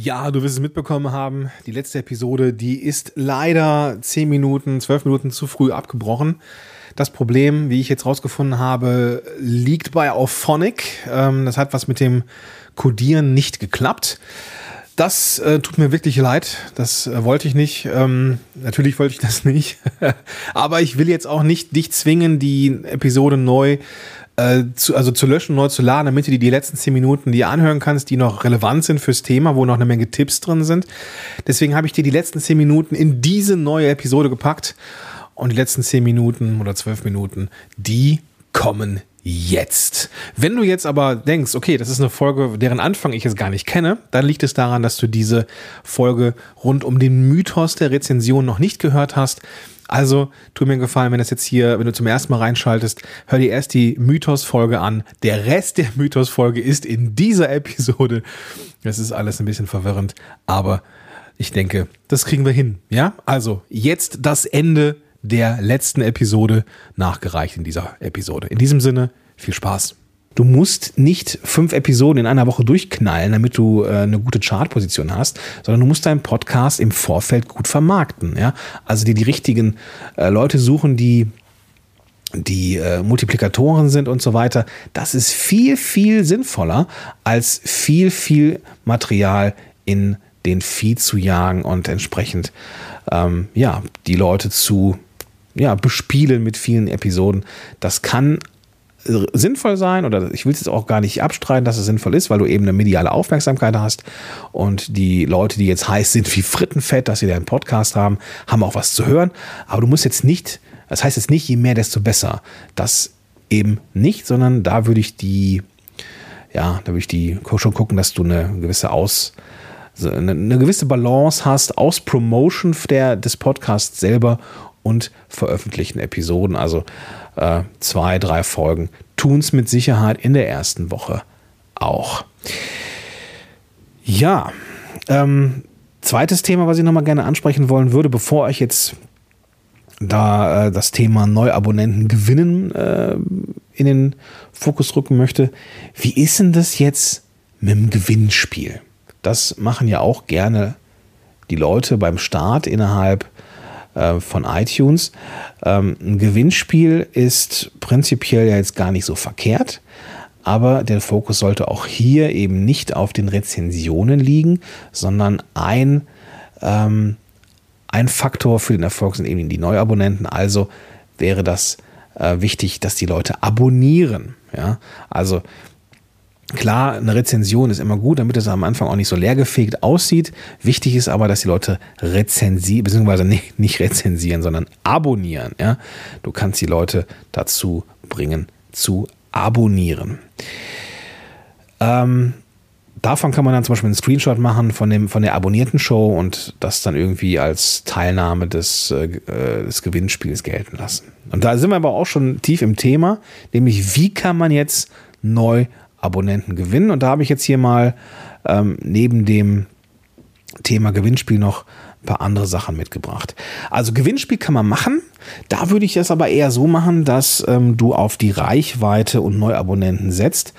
Ja, du wirst es mitbekommen haben, die letzte Episode, die ist leider 10 Minuten, 12 Minuten zu früh abgebrochen. Das Problem, wie ich jetzt rausgefunden habe, liegt bei Auphonic. Ähm, das hat was mit dem Codieren nicht geklappt. Das äh, tut mir wirklich leid. Das äh, wollte ich nicht. Ähm, natürlich wollte ich das nicht. Aber ich will jetzt auch nicht dich zwingen, die Episode neu äh, zu, also zu löschen, neu zu laden, damit du die, die letzten zehn Minuten dir anhören kannst, die noch relevant sind fürs Thema, wo noch eine Menge Tipps drin sind. Deswegen habe ich dir die letzten zehn Minuten in diese neue Episode gepackt. Und die letzten zehn Minuten oder zwölf Minuten, die kommen jetzt. Wenn du jetzt aber denkst, okay, das ist eine Folge, deren Anfang ich jetzt gar nicht kenne, dann liegt es daran, dass du diese Folge rund um den Mythos der Rezension noch nicht gehört hast. Also, tu mir einen Gefallen, wenn das jetzt hier, wenn du zum ersten Mal reinschaltest, hör dir erst die Mythos-Folge an. Der Rest der Mythos-Folge ist in dieser Episode. Das ist alles ein bisschen verwirrend, aber ich denke, das kriegen wir hin. Ja, also jetzt das Ende der letzten Episode nachgereicht in dieser Episode. In diesem Sinne, viel Spaß. Du musst nicht fünf Episoden in einer Woche durchknallen, damit du äh, eine gute Chartposition hast, sondern du musst deinen Podcast im Vorfeld gut vermarkten. Ja? Also dir die richtigen äh, Leute suchen, die die äh, Multiplikatoren sind und so weiter. Das ist viel, viel sinnvoller, als viel, viel Material in den Feed zu jagen und entsprechend ähm, ja, die Leute zu ja, bespielen mit vielen Episoden. Das kann sinnvoll sein oder ich will es jetzt auch gar nicht abstreiten, dass es sinnvoll ist, weil du eben eine mediale Aufmerksamkeit hast und die Leute, die jetzt heiß sind wie Frittenfett, dass sie da einen Podcast haben, haben auch was zu hören. Aber du musst jetzt nicht, das heißt jetzt nicht, je mehr, desto besser. Das eben nicht, sondern da würde ich die, ja, da würde ich die schon gucken, dass du eine gewisse Aus, eine gewisse Balance hast aus Promotion der, des Podcasts selber und veröffentlichten Episoden. Also äh, zwei, drei Folgen tun es mit Sicherheit in der ersten Woche auch. Ja, ähm, zweites Thema, was ich nochmal gerne ansprechen wollen würde, bevor ich jetzt da äh, das Thema Neuabonnenten gewinnen äh, in den Fokus rücken möchte. Wie ist denn das jetzt mit dem Gewinnspiel? Das machen ja auch gerne die Leute beim Start innerhalb äh, von iTunes. Ähm, ein Gewinnspiel ist prinzipiell ja jetzt gar nicht so verkehrt, aber der Fokus sollte auch hier eben nicht auf den Rezensionen liegen, sondern ein, ähm, ein Faktor für den Erfolg sind eben die Neuabonnenten. Also wäre das äh, wichtig, dass die Leute abonnieren. Ja? Also Klar, eine Rezension ist immer gut, damit es am Anfang auch nicht so leergefegt aussieht. Wichtig ist aber, dass die Leute rezensieren, beziehungsweise nicht, nicht rezensieren, sondern abonnieren. Ja? Du kannst die Leute dazu bringen, zu abonnieren. Ähm, davon kann man dann zum Beispiel einen Screenshot machen von, dem, von der abonnierten Show und das dann irgendwie als Teilnahme des, äh, äh des Gewinnspiels gelten lassen. Und da sind wir aber auch schon tief im Thema, nämlich wie kann man jetzt neu Abonnenten gewinnen. Und da habe ich jetzt hier mal ähm, neben dem Thema Gewinnspiel noch ein paar andere Sachen mitgebracht. Also Gewinnspiel kann man machen. Da würde ich es aber eher so machen, dass ähm, du auf die Reichweite und Neuabonnenten setzt.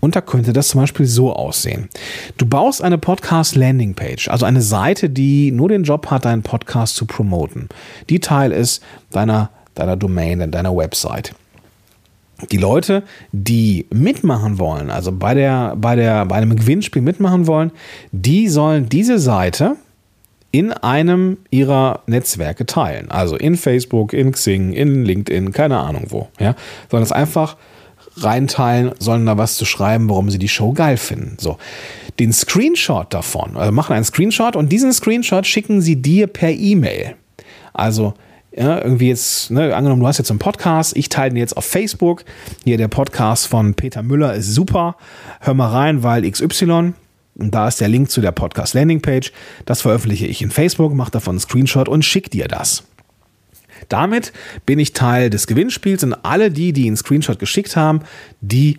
Und da könnte das zum Beispiel so aussehen. Du baust eine Podcast Landing Page, also eine Seite, die nur den Job hat, deinen Podcast zu promoten. Die Teil ist deiner, deiner Domain, deiner Website die Leute, die mitmachen wollen, also bei, der, bei, der, bei einem Gewinnspiel mitmachen wollen, die sollen diese Seite in einem ihrer Netzwerke teilen. Also in Facebook, in Xing, in LinkedIn, keine Ahnung wo. Ja? Sollen es einfach reinteilen, sollen da was zu schreiben, warum sie die Show geil finden. So. Den Screenshot davon, also machen einen Screenshot und diesen Screenshot schicken sie dir per E-Mail. Also ja, irgendwie jetzt, ne, angenommen, du hast jetzt einen Podcast, ich teile den jetzt auf Facebook. Hier der Podcast von Peter Müller ist super. Hör mal rein, weil XY. Und da ist der Link zu der Podcast Landingpage. Das veröffentliche ich in Facebook, mache davon einen Screenshot und schick dir das. Damit bin ich Teil des Gewinnspiels und alle die, die einen Screenshot geschickt haben, die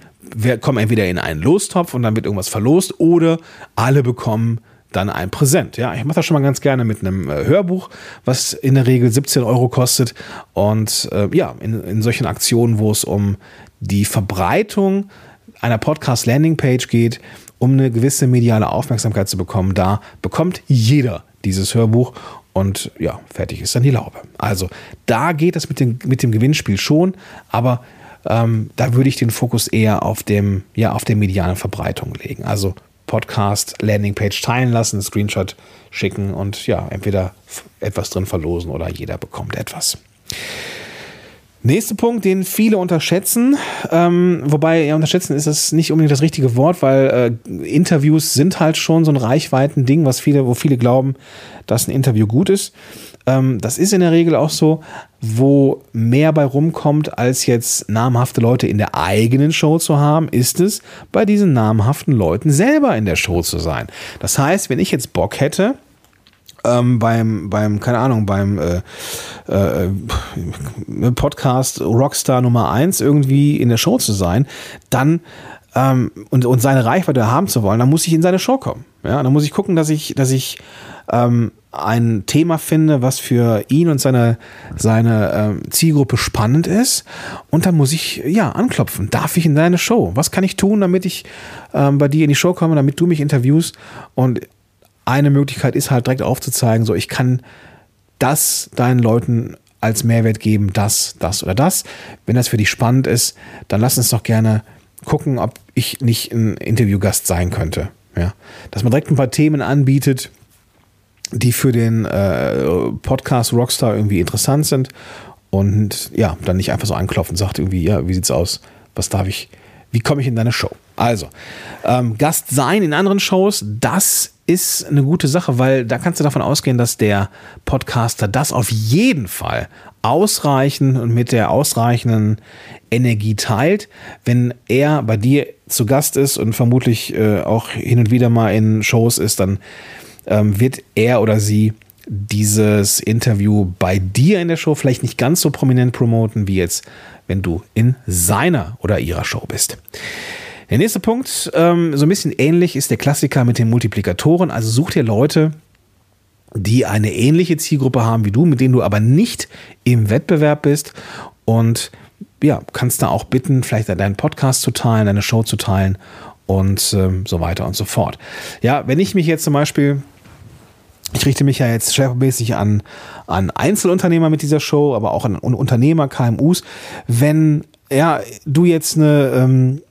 kommen entweder in einen Lostopf und dann wird irgendwas verlost oder alle bekommen dann ein Präsent. Ja, ich mache das schon mal ganz gerne mit einem äh, Hörbuch, was in der Regel 17 Euro kostet. Und äh, ja, in, in solchen Aktionen, wo es um die Verbreitung einer Podcast-Landing-Page geht, um eine gewisse mediale Aufmerksamkeit zu bekommen, da bekommt jeder dieses Hörbuch und ja, fertig ist dann die Laube. Also da geht es mit dem, mit dem Gewinnspiel schon, aber ähm, da würde ich den Fokus eher auf dem, ja, auf der medialen Verbreitung legen. Also Podcast, Landingpage teilen lassen, Screenshot schicken und ja, entweder etwas drin verlosen oder jeder bekommt etwas. Nächster Punkt, den viele unterschätzen, ähm, wobei ja, unterschätzen ist das nicht unbedingt das richtige Wort, weil äh, Interviews sind halt schon so ein Reichweiten-Ding, was viele, wo viele glauben, dass ein Interview gut ist. Ähm, das ist in der Regel auch so, wo mehr bei rumkommt, als jetzt namhafte Leute in der eigenen Show zu haben, ist es, bei diesen namhaften Leuten selber in der Show zu sein. Das heißt, wenn ich jetzt Bock hätte, ähm, beim, beim, keine Ahnung, beim äh, äh, Podcast Rockstar Nummer 1 irgendwie in der Show zu sein, dann ähm, und, und seine Reichweite haben zu wollen, dann muss ich in seine Show kommen. Ja, dann muss ich gucken, dass ich, dass ich ähm, ein Thema finde, was für ihn und seine, seine ähm, Zielgruppe spannend ist. Und dann muss ich ja anklopfen. Darf ich in deine Show? Was kann ich tun, damit ich ähm, bei dir in die Show komme, damit du mich interviewst? Und eine Möglichkeit ist halt direkt aufzuzeigen, so ich kann das deinen Leuten als Mehrwert geben, das, das oder das. Wenn das für dich spannend ist, dann lass uns doch gerne gucken, ob ich nicht ein Interviewgast sein könnte. Ja? Dass man direkt ein paar Themen anbietet, die für den äh, Podcast Rockstar irgendwie interessant sind und ja, dann nicht einfach so anklopfen und sagt irgendwie, ja, wie sieht's aus? Was darf ich, wie komme ich in deine Show? Also, ähm, Gast sein in anderen Shows, das ist eine gute Sache, weil da kannst du davon ausgehen, dass der Podcaster das auf jeden Fall ausreichend und mit der ausreichenden Energie teilt, wenn er bei dir zu Gast ist und vermutlich äh, auch hin und wieder mal in Shows ist, dann ähm, wird er oder sie dieses Interview bei dir in der Show vielleicht nicht ganz so prominent promoten, wie jetzt, wenn du in seiner oder ihrer Show bist. Der nächste Punkt, ähm, so ein bisschen ähnlich, ist der Klassiker mit den Multiplikatoren. Also such dir Leute, die eine ähnliche Zielgruppe haben wie du, mit denen du aber nicht im Wettbewerb bist und ja, kannst da auch bitten, vielleicht deinen Podcast zu teilen, deine Show zu teilen und ähm, so weiter und so fort. Ja, wenn ich mich jetzt zum Beispiel ich richte mich ja jetzt schwerpunktmäßig an, an Einzelunternehmer mit dieser Show, aber auch an Unternehmer, KMUs. Wenn ja, du jetzt eine, ähm,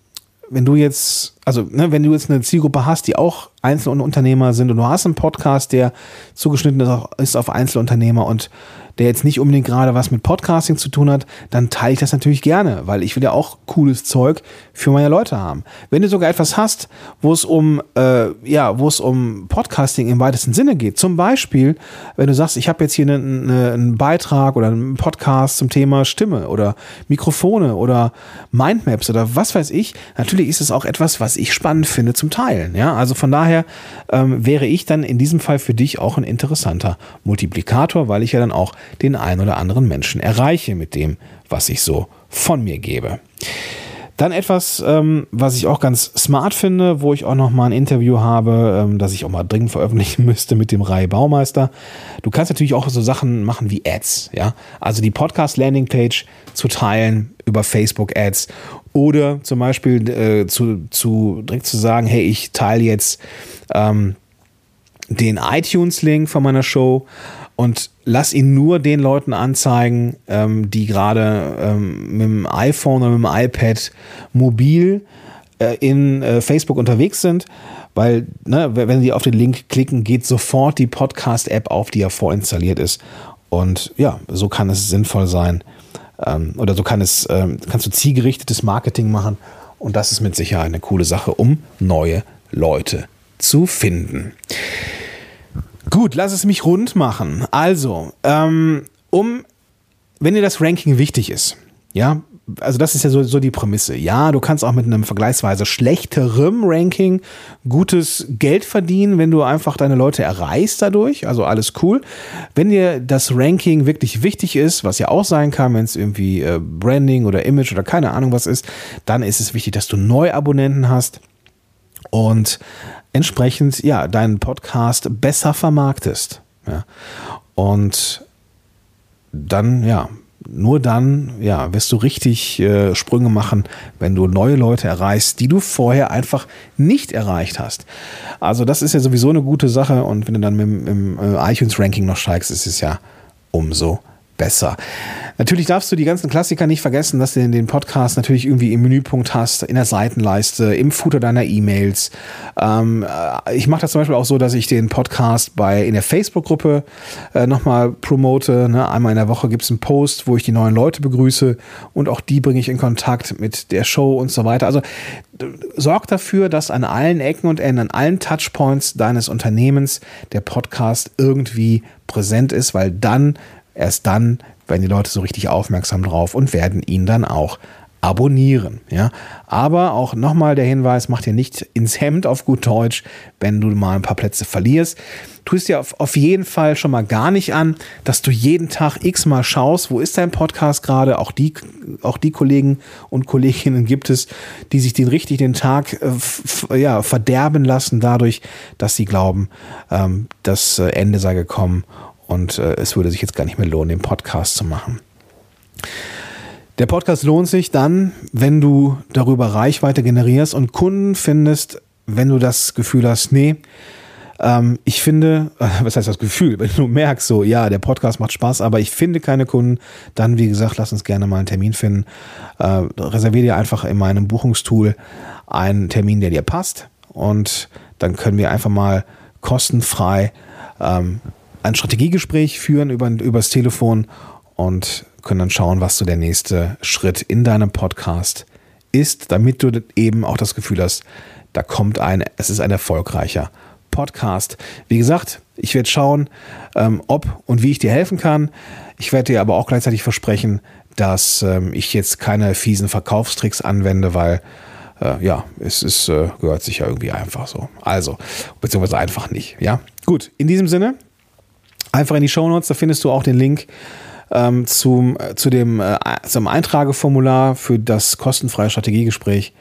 wenn du jetzt, also ne, wenn du jetzt eine Zielgruppe hast, die auch Einzelunternehmer sind und du hast einen Podcast, der zugeschnitten ist auf, ist auf Einzelunternehmer und der jetzt nicht unbedingt gerade was mit Podcasting zu tun hat, dann teile ich das natürlich gerne, weil ich will ja auch cooles Zeug für meine Leute haben. Wenn du sogar etwas hast, wo es um äh, ja, wo es um Podcasting im weitesten Sinne geht, zum Beispiel, wenn du sagst, ich habe jetzt hier einen, einen Beitrag oder einen Podcast zum Thema Stimme oder Mikrofone oder Mindmaps oder was weiß ich, natürlich ist es auch etwas, was ich spannend finde zum Teilen. Ja, also von daher ähm, wäre ich dann in diesem Fall für dich auch ein interessanter Multiplikator, weil ich ja dann auch den ein oder anderen Menschen erreiche mit dem, was ich so von mir gebe. Dann etwas, ähm, was ich auch ganz smart finde, wo ich auch noch mal ein Interview habe, ähm, das ich auch mal dringend veröffentlichen müsste mit dem Rai Baumeister. Du kannst natürlich auch so Sachen machen wie Ads, ja, also die Podcast Landingpage zu teilen über Facebook Ads oder zum Beispiel äh, zu, zu direkt zu sagen, hey, ich teile jetzt ähm, den iTunes-Link von meiner Show und lass ihn nur den Leuten anzeigen, ähm, die gerade ähm, mit dem iPhone oder mit dem iPad mobil äh, in äh, Facebook unterwegs sind, weil ne, wenn sie auf den Link klicken, geht sofort die Podcast-App auf, die ja vorinstalliert ist. Und ja, so kann es sinnvoll sein ähm, oder so kann es, ähm, kannst du zielgerichtetes Marketing machen und das ist mit Sicherheit eine coole Sache, um neue Leute zu finden. Gut, lass es mich rund machen. Also, ähm, um, wenn dir das Ranking wichtig ist, ja, also das ist ja so, so die Prämisse. Ja, du kannst auch mit einem vergleichsweise schlechterem Ranking gutes Geld verdienen, wenn du einfach deine Leute erreichst dadurch. Also alles cool. Wenn dir das Ranking wirklich wichtig ist, was ja auch sein kann, wenn es irgendwie äh, Branding oder Image oder keine Ahnung was ist, dann ist es wichtig, dass du Neuabonnenten hast und entsprechend ja deinen Podcast besser vermarktest. Ja. Und dann ja nur dann, ja, wirst du richtig äh, Sprünge machen, wenn du neue Leute erreichst, die du vorher einfach nicht erreicht hast. Also das ist ja sowieso eine gute Sache und wenn du dann mit, im äh, iTunes-Ranking noch steigst, ist es ja umso besser. Natürlich darfst du die ganzen Klassiker nicht vergessen, dass du den Podcast natürlich irgendwie im Menüpunkt hast, in der Seitenleiste, im Footer deiner E-Mails. Ähm, äh, ich mache das zum Beispiel auch so, dass ich den Podcast bei in der Facebook-Gruppe äh, nochmal promote. Ne? Einmal in der Woche gibt es einen Post, wo ich die neuen Leute begrüße und auch die bringe ich in Kontakt mit der Show und so weiter. Also sorg dafür, dass an allen Ecken und Enden, an allen Touchpoints deines Unternehmens der Podcast irgendwie präsent ist, weil dann Erst dann werden die Leute so richtig aufmerksam drauf und werden ihn dann auch abonnieren. Ja? Aber auch nochmal der Hinweis, mach dir nicht ins Hemd auf gut Deutsch, wenn du mal ein paar Plätze verlierst. Tu es dir auf, auf jeden Fall schon mal gar nicht an, dass du jeden Tag x-mal schaust, wo ist dein Podcast gerade. Auch die, auch die Kollegen und Kolleginnen gibt es, die sich den richtig den Tag äh, ja, verderben lassen dadurch, dass sie glauben, ähm, das äh, Ende sei gekommen und äh, es würde sich jetzt gar nicht mehr lohnen, den Podcast zu machen. Der Podcast lohnt sich dann, wenn du darüber Reichweite generierst und Kunden findest, wenn du das Gefühl hast, nee, ähm, ich finde, was heißt das Gefühl, wenn du merkst, so, ja, der Podcast macht Spaß, aber ich finde keine Kunden, dann, wie gesagt, lass uns gerne mal einen Termin finden. Äh, reservier dir einfach in meinem Buchungstool einen Termin, der dir passt und dann können wir einfach mal kostenfrei ähm, ein Strategiegespräch führen über, übers Telefon und können dann schauen, was so der nächste Schritt in deinem Podcast ist, damit du eben auch das Gefühl hast, da kommt ein, es ist ein erfolgreicher Podcast. Wie gesagt, ich werde schauen, ähm, ob und wie ich dir helfen kann. Ich werde dir aber auch gleichzeitig versprechen, dass ähm, ich jetzt keine fiesen Verkaufstricks anwende, weil äh, ja, es ist, äh, gehört sich ja irgendwie einfach so. Also, beziehungsweise einfach nicht. Ja, gut. In diesem Sinne, Einfach in die Show Notes, da findest du auch den Link ähm, zum, äh, zu dem, äh, zum Eintrageformular für das kostenfreie Strategiegespräch.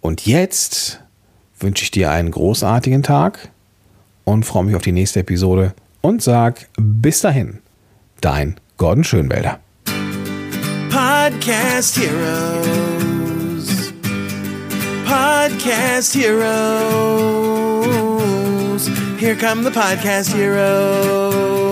Und jetzt wünsche ich dir einen großartigen Tag und freue mich auf die nächste Episode und sag bis dahin, dein Gordon Schönwälder. Podcast Heroes. Podcast Heroes. Here come the podcast heroes.